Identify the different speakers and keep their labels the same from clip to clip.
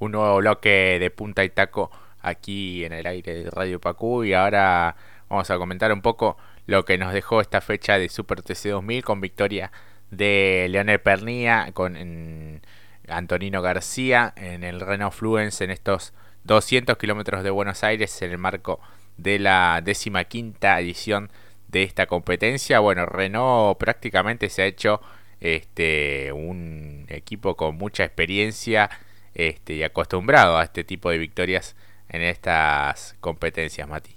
Speaker 1: un nuevo bloque de punta y taco aquí en el aire de Radio Pacú y ahora vamos a comentar un poco lo que nos dejó esta fecha de Super TC 2000 con victoria de Leonel Pernía con Antonino García en el Renault Fluence en estos 200 kilómetros de Buenos Aires en el marco de la décima quinta edición de esta competencia. Bueno, Renault prácticamente se ha hecho este, un equipo con mucha experiencia este, y acostumbrado a este tipo de victorias en estas competencias, Mati.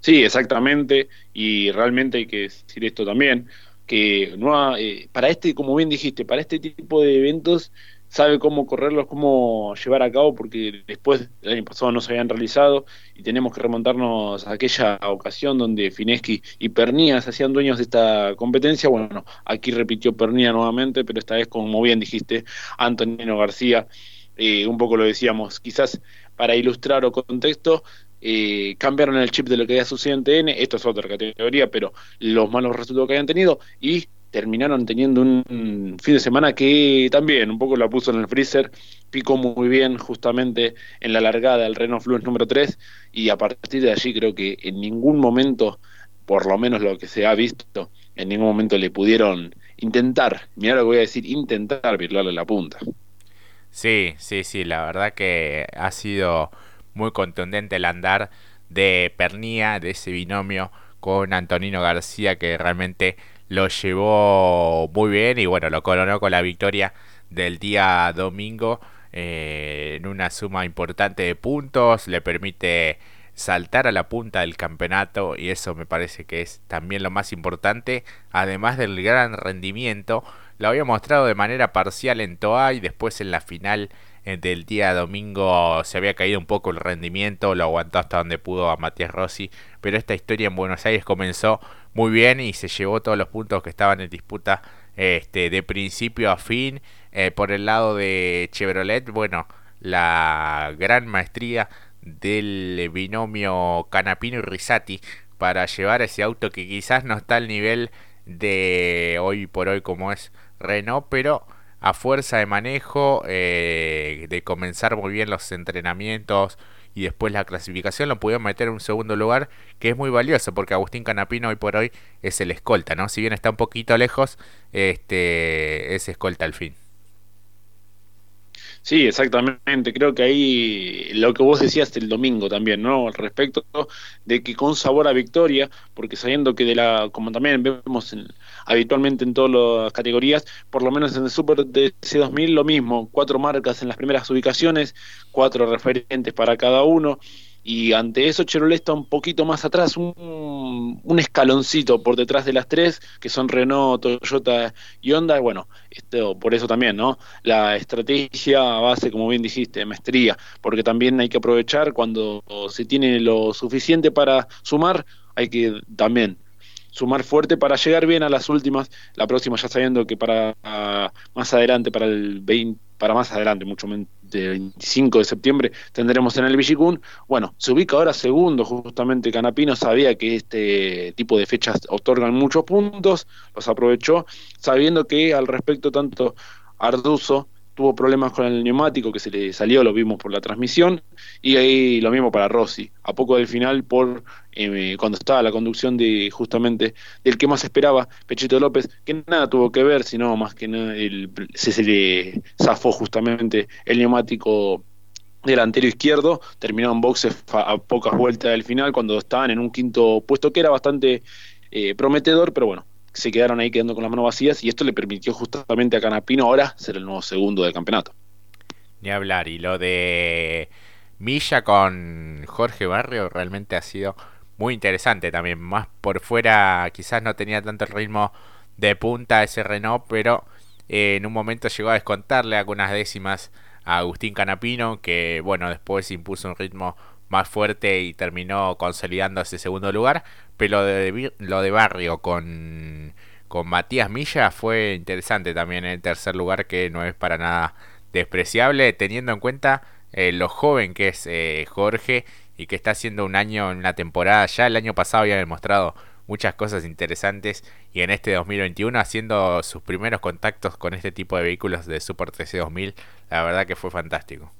Speaker 2: Sí, exactamente, y realmente hay que decir esto también, que no eh, para este, como bien dijiste, para este tipo de eventos sabe cómo correrlos, cómo llevar a cabo, porque después del año pasado no se habían realizado y tenemos que remontarnos a aquella ocasión donde Fineschi y Pernía se hacían dueños de esta competencia. Bueno, aquí repitió Pernía nuevamente, pero esta vez, como bien dijiste, Antonino García, eh, un poco lo decíamos, quizás para ilustrar o contexto, eh, cambiaron el chip de lo que había sucedido en TN, esto es otra categoría, pero los malos resultados que habían tenido y terminaron teniendo un fin de semana que también un poco la puso en el freezer, picó muy bien justamente en la largada del Renault Fluence número 3 y a partir de allí creo que en ningún momento, por lo menos lo que se ha visto, en ningún momento le pudieron intentar, mira lo que voy a decir, intentar virlarle la punta.
Speaker 1: Sí, sí, sí, la verdad que ha sido muy contundente el andar de Pernía, de ese binomio con Antonino García que realmente lo llevó muy bien y bueno, lo coronó con la victoria del día domingo eh, en una suma importante de puntos, le permite saltar a la punta del campeonato y eso me parece que es también lo más importante, además del gran rendimiento, lo había mostrado de manera parcial en Toa y después en la final eh, del día domingo se había caído un poco el rendimiento, lo aguantó hasta donde pudo a Matías Rossi, pero esta historia en Buenos Aires comenzó muy bien y se llevó todos los puntos que estaban en disputa este, de principio a fin. Eh, por el lado de Chevrolet, bueno, la gran maestría del binomio Canapino y Risati para llevar ese auto que quizás no está al nivel de hoy por hoy como es Renault, pero a fuerza de manejo, eh, de comenzar muy bien los entrenamientos y después la clasificación, lo pudieron meter en un segundo lugar, que es muy valioso, porque Agustín Canapino hoy por hoy es el escolta, ¿no? Si bien está un poquito lejos, este es escolta al fin.
Speaker 2: Sí, exactamente. Creo que ahí lo que vos decías el domingo también, ¿no? Al respecto de que con sabor a victoria, porque sabiendo que de la, como también vemos habitualmente en todas las categorías, por lo menos en el Super DC 2000 lo mismo, cuatro marcas en las primeras ubicaciones, cuatro referentes para cada uno y ante eso Chevrolet está un poquito más atrás, un, escaloncito por detrás de las tres, que son Renault, Toyota y Honda. Bueno, esto, por eso también, ¿no? La estrategia base, como bien dijiste, maestría, porque también hay que aprovechar cuando se tiene lo suficiente para sumar, hay que también sumar fuerte para llegar bien a las últimas, la próxima ya sabiendo que para más adelante, para el 20, para más adelante, mucho menos del 25 de septiembre tendremos en el Villicún. Bueno, se ubica ahora segundo, justamente Canapino sabía que este tipo de fechas otorgan muchos puntos, los aprovechó, sabiendo que al respecto tanto Arduzo tuvo problemas con el neumático que se le salió, lo vimos por la transmisión, y ahí lo mismo para Rossi, a poco del final por eh, cuando estaba la conducción de justamente del que más esperaba, Pechito López, que nada tuvo que ver, sino más que nada el, se, le zafó justamente el neumático delantero izquierdo, terminó en boxes a pocas vueltas del final cuando estaban en un quinto puesto que era bastante eh, prometedor, pero bueno, se quedaron ahí quedando con las manos vacías y esto le permitió justamente a Canapino ahora ser el nuevo segundo del campeonato.
Speaker 1: Ni hablar, y lo de Milla con Jorge Barrio realmente ha sido muy interesante también. Más por fuera quizás no tenía tanto el ritmo de punta ese Renault, pero eh, en un momento llegó a descontarle algunas décimas a Agustín Canapino, que bueno, después impuso un ritmo más fuerte y terminó consolidando ese segundo lugar. Pero lo de, lo de Barrio con, con Matías Milla fue interesante también en el tercer lugar, que no es para nada despreciable, teniendo en cuenta eh, lo joven que es eh, Jorge y que está haciendo un año una temporada. Ya el año pasado había demostrado muchas cosas interesantes y en este 2021 haciendo sus primeros contactos con este tipo de vehículos de Super TC 2000, la verdad que fue fantástico.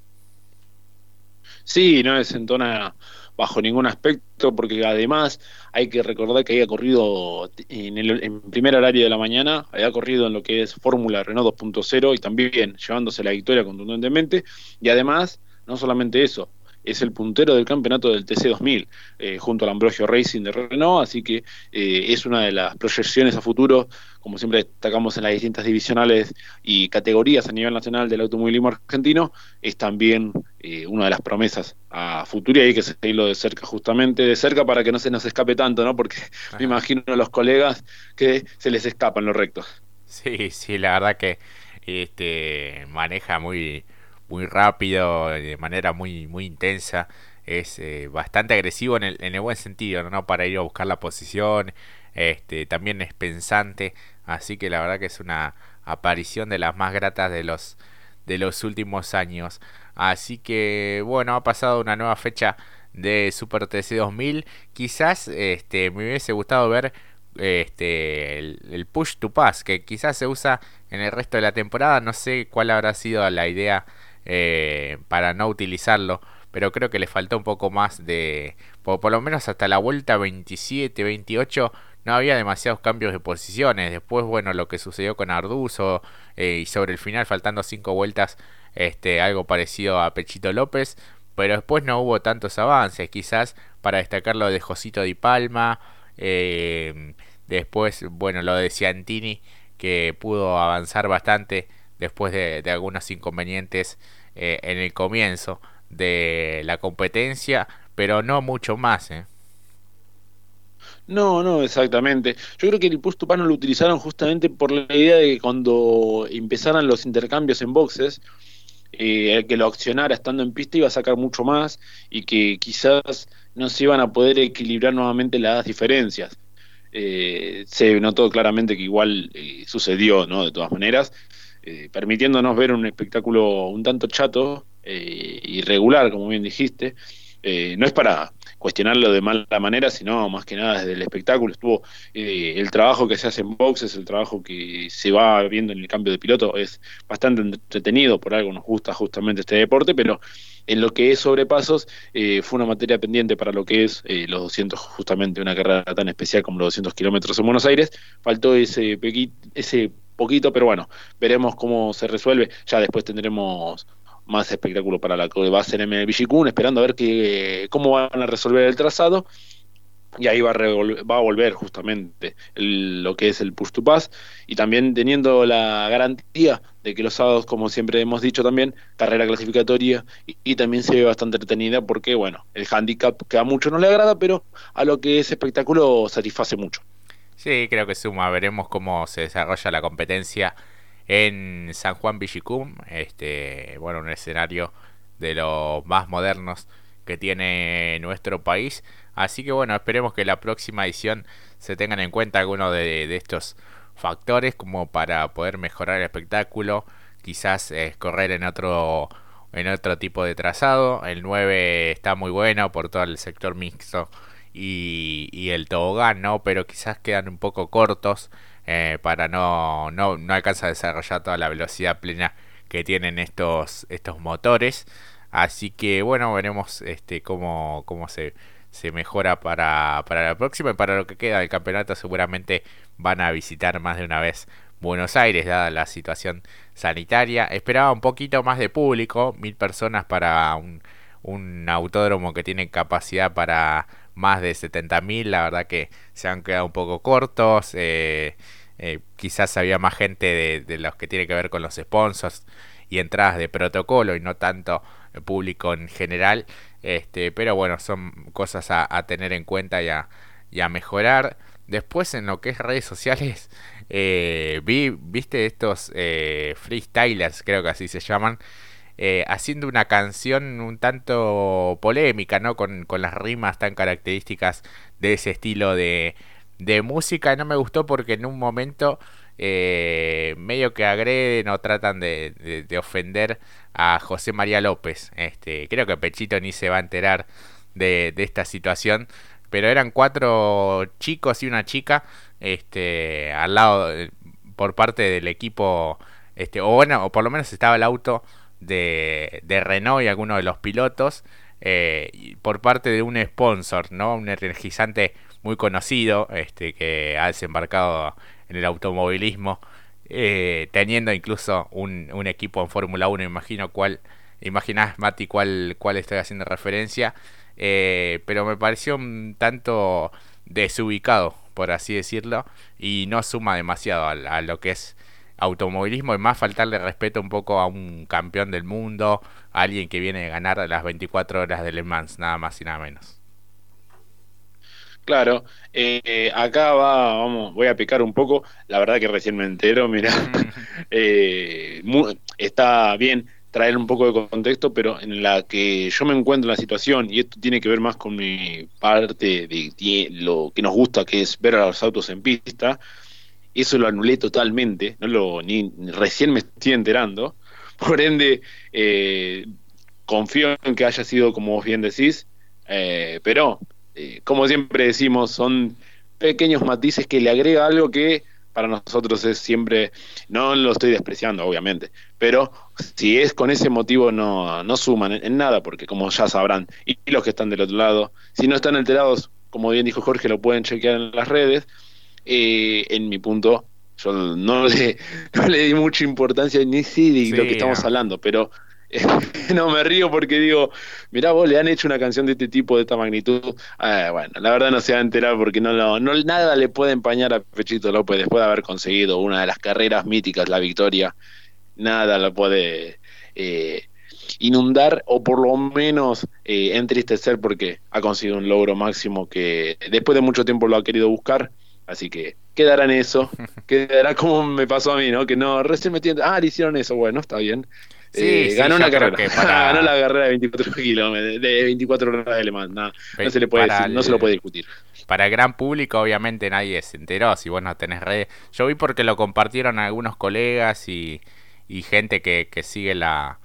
Speaker 2: Sí, no desentona bajo ningún aspecto, porque además hay que recordar que había corrido en, el, en primer horario de la mañana, había corrido en lo que es Fórmula Renault 2.0 y también llevándose la victoria contundentemente, y además, no solamente eso, es el puntero del campeonato del TC2000, eh, junto al Ambrosio Racing de Renault, así que eh, es una de las proyecciones a futuro, como siempre destacamos en las distintas divisionales y categorías a nivel nacional del automovilismo argentino, es también eh, una de las promesas a futuro y hay que seguirlo de cerca, justamente de cerca para que no se nos escape tanto, ¿no? Porque me imagino a los colegas que se les escapan los rectos.
Speaker 1: Sí, sí, la verdad que este maneja muy muy rápido, de manera muy, muy intensa. Es eh, bastante agresivo en el, en el buen sentido, ¿no? Para ir a buscar la posición. Este, también es pensante. Así que la verdad que es una aparición de las más gratas de los, de los últimos años. Así que bueno, ha pasado una nueva fecha de Super TC 2000. Quizás este, me hubiese gustado ver este, el, el, push to pass, que quizás se usa en el resto de la temporada. No sé cuál habrá sido la idea eh, para no utilizarlo. Pero creo que le faltó un poco más de... Por, lo menos hasta la vuelta 27, 28 no había demasiados cambios de posiciones. Después, bueno, lo que sucedió con Arduzo eh, y sobre el final, faltando 5 vueltas, este, algo parecido a Pechito López. Pero después no hubo tantos avances. Quizás para destacar lo de Josito Di Palma. Eh, después, bueno, lo de Ciantini, que pudo avanzar bastante después de algunos inconvenientes eh, en el comienzo de la competencia, pero no mucho más. ¿eh?
Speaker 2: No, no, exactamente. Yo creo que el push to lo utilizaron justamente por la idea de que cuando empezaran los intercambios en boxes, eh, el que lo accionara estando en pista iba a sacar mucho más y que quizás no se iban a poder equilibrar nuevamente las diferencias. Eh, se notó claramente que igual sucedió, ¿no? De todas maneras, eh, permitiéndonos ver un espectáculo un tanto chato, eh, irregular, como bien dijiste. Eh, no es para cuestionarlo de mala manera, sino más que nada desde el espectáculo. Estuvo el trabajo que se hace en boxes, el trabajo que se va viendo en el cambio de piloto, es bastante entretenido, por algo nos gusta justamente este deporte, pero en lo que es sobrepasos fue una materia pendiente para lo que es los 200, justamente una carrera tan especial como los 200 kilómetros en Buenos Aires. Faltó ese, ese poquito, pero bueno, veremos cómo se resuelve. Ya después tendremos más espectáculo para la que va a ser el Villicún, esperando a ver que, cómo van a resolver el trazado. Y ahí va a, va a volver justamente lo que es el push to pass y también teniendo la garantía de que los sábados, como siempre hemos dicho también, carrera clasificatoria y, también se ve bastante entretenida porque, bueno, el handicap que a muchos no le agrada, pero a lo que es espectáculo satisface mucho.
Speaker 1: Sí, creo que suma. Veremos cómo se desarrolla la competencia en San Juan Villicum. Este, bueno, un escenario de los más modernos que tiene nuestro país. Así que bueno, esperemos que la próxima edición se tengan en cuenta algunos de, estos factores como para poder mejorar el espectáculo. Quizás eh, correr en otro en otro tipo de trazado. El 9 está muy bueno por todo el sector mixto y, el tobogán, ¿no? Pero quizás quedan un poco cortos eh, para no, no, no alcanza a desarrollar toda la velocidad plena que tienen estos, estos motores. Así que bueno, veremos este cómo, cómo se, se mejora para, para la próxima y para lo que queda del campeonato seguramente van a visitar más de una vez Buenos Aires, dada la situación sanitaria. Esperaba un poquito más de público, mil personas para un, un autódromo que tiene capacidad para más de 70.000, la verdad que se han quedado un poco cortos. Eh, eh, quizás había más gente de, los que tiene que ver con los sponsors y entradas de protocolo y no tanto público en general. Este, pero bueno, son cosas a, tener en cuenta y a, mejorar. Después en lo que es redes sociales, eh, vi, viste estos freestylers, creo que así se llaman, eh, haciendo una canción un tanto polémica, ¿no? Con, las rimas tan características de ese estilo de, de música. No me gustó porque en un momento eh, medio que agreden o tratan de, de, ofender a José María López. Este, creo que Pechito ni se va a enterar de, de esta situación. pero eran cuatro chicos y una chica este, al lado por parte del equipo, este, o bueno, o por lo menos estaba el auto de, de Renault y algunos de los pilotos eh, por parte de un sponsor, ¿no? Un energizante muy conocido, este, que ha desembarcado en el automovilismo, eh, teniendo incluso un, un equipo en Fórmula 1, imagino cuál, imaginás Mati cuál, cuál estoy haciendo referencia, eh, pero me pareció un tanto desubicado, por así decirlo, y no suma demasiado a, lo que es automovilismo, es más faltarle respeto un poco a un campeón del mundo, a alguien que viene a ganar las 24 horas de Le Mans, nada más y nada menos.
Speaker 2: Claro, eh, acá va, vamos, voy a picar un poco, la verdad que recién me entero, mira, eh, está bien, traer un poco de contexto, pero en la que yo me encuentro en la situación, y esto tiene que ver más con mi parte de, lo que nos gusta, que es ver a los autos en pista, eso lo anulé totalmente, no lo ni, recién me estoy enterando, por ende eh, confío en que haya sido como vos bien decís, eh, pero eh, como siempre decimos, son pequeños matices que le agrega algo que para nosotros es siempre, no lo estoy despreciando, obviamente, pero si es con ese motivo no, no suman en, nada, porque como ya sabrán, y los que están del otro lado, si no están enterados, como bien dijo Jorge, lo pueden chequear en las redes, eh, en mi punto, yo no le, no le di mucha importancia ni sí de lo que estamos hablando, pero no me río porque digo, mirá vos le han hecho una canción de este tipo, de esta magnitud. Ah, bueno, la verdad no se va a enterar porque no, no, nada le puede empañar a Pechito López después de haber conseguido una de las carreras míticas, la victoria. Nada lo puede eh, inundar o por lo menos eh, entristecer porque ha conseguido un logro máximo que después de mucho tiempo lo ha querido buscar. Así que quedará en eso, quedará como me pasó a mí, ¿no? Que no, recién me entiendo, ah, le hicieron eso, bueno, está bien. Eh, ganó una carrera. ganó la carrera de 24 kilómetros, de 24 horas de alemán. no se le puede no se lo puede discutir.
Speaker 1: Para el gran público, obviamente nadie se enteró. Si vos no tenés redes. Yo vi porque lo compartieron algunos colegas y, gente que, sigue la,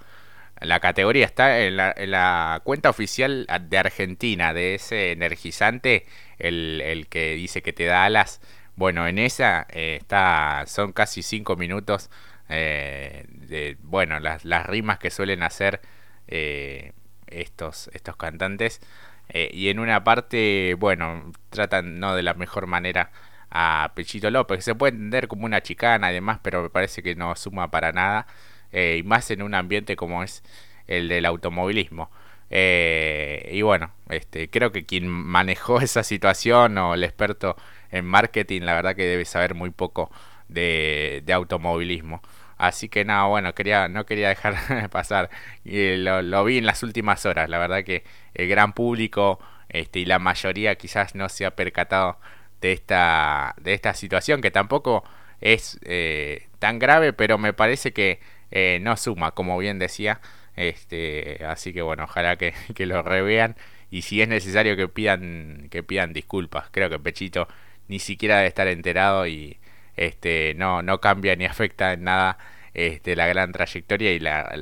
Speaker 1: la categoría. Está en la, cuenta oficial de Argentina de ese energizante, el, el que dice que te da alas. Bueno, en esa eh, está, son casi 5 minutos eh, de, bueno, las, las, rimas que suelen hacer eh, estos, estos cantantes. Eh, y en una parte, bueno, tratan no de la mejor manera a Pechito López. Se puede entender como una chicana y demás, pero me parece que no suma para nada. y más en un ambiente como es el del automovilismo. Y bueno, este, creo que quien manejó esa situación o el experto en marketing, la verdad que debe saber muy poco de, automovilismo. Así que nada, bueno, quería, no quería dejar de pasar. Lo, lo, vi en las últimas horas. La verdad que el gran público este, y la mayoría quizás no se ha percatado de esta, de esta situación que tampoco es eh, tan grave, pero me parece que eh, no suma, como bien decía. Este, así que bueno, ojalá que, que lo revean y si es necesario que pidan que pidan disculpas. Creo que Pechito ni siquiera debe estar enterado y este, no, no cambia ni afecta en nada este, la gran trayectoria y la,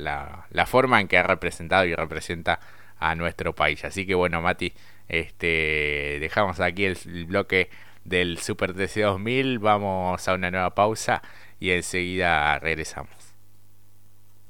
Speaker 1: la, forma en que ha representado y representa a nuestro país. Así que bueno, Mati, este, dejamos aquí el, bloque del Super TC 2000, vamos a una nueva pausa y enseguida regresamos.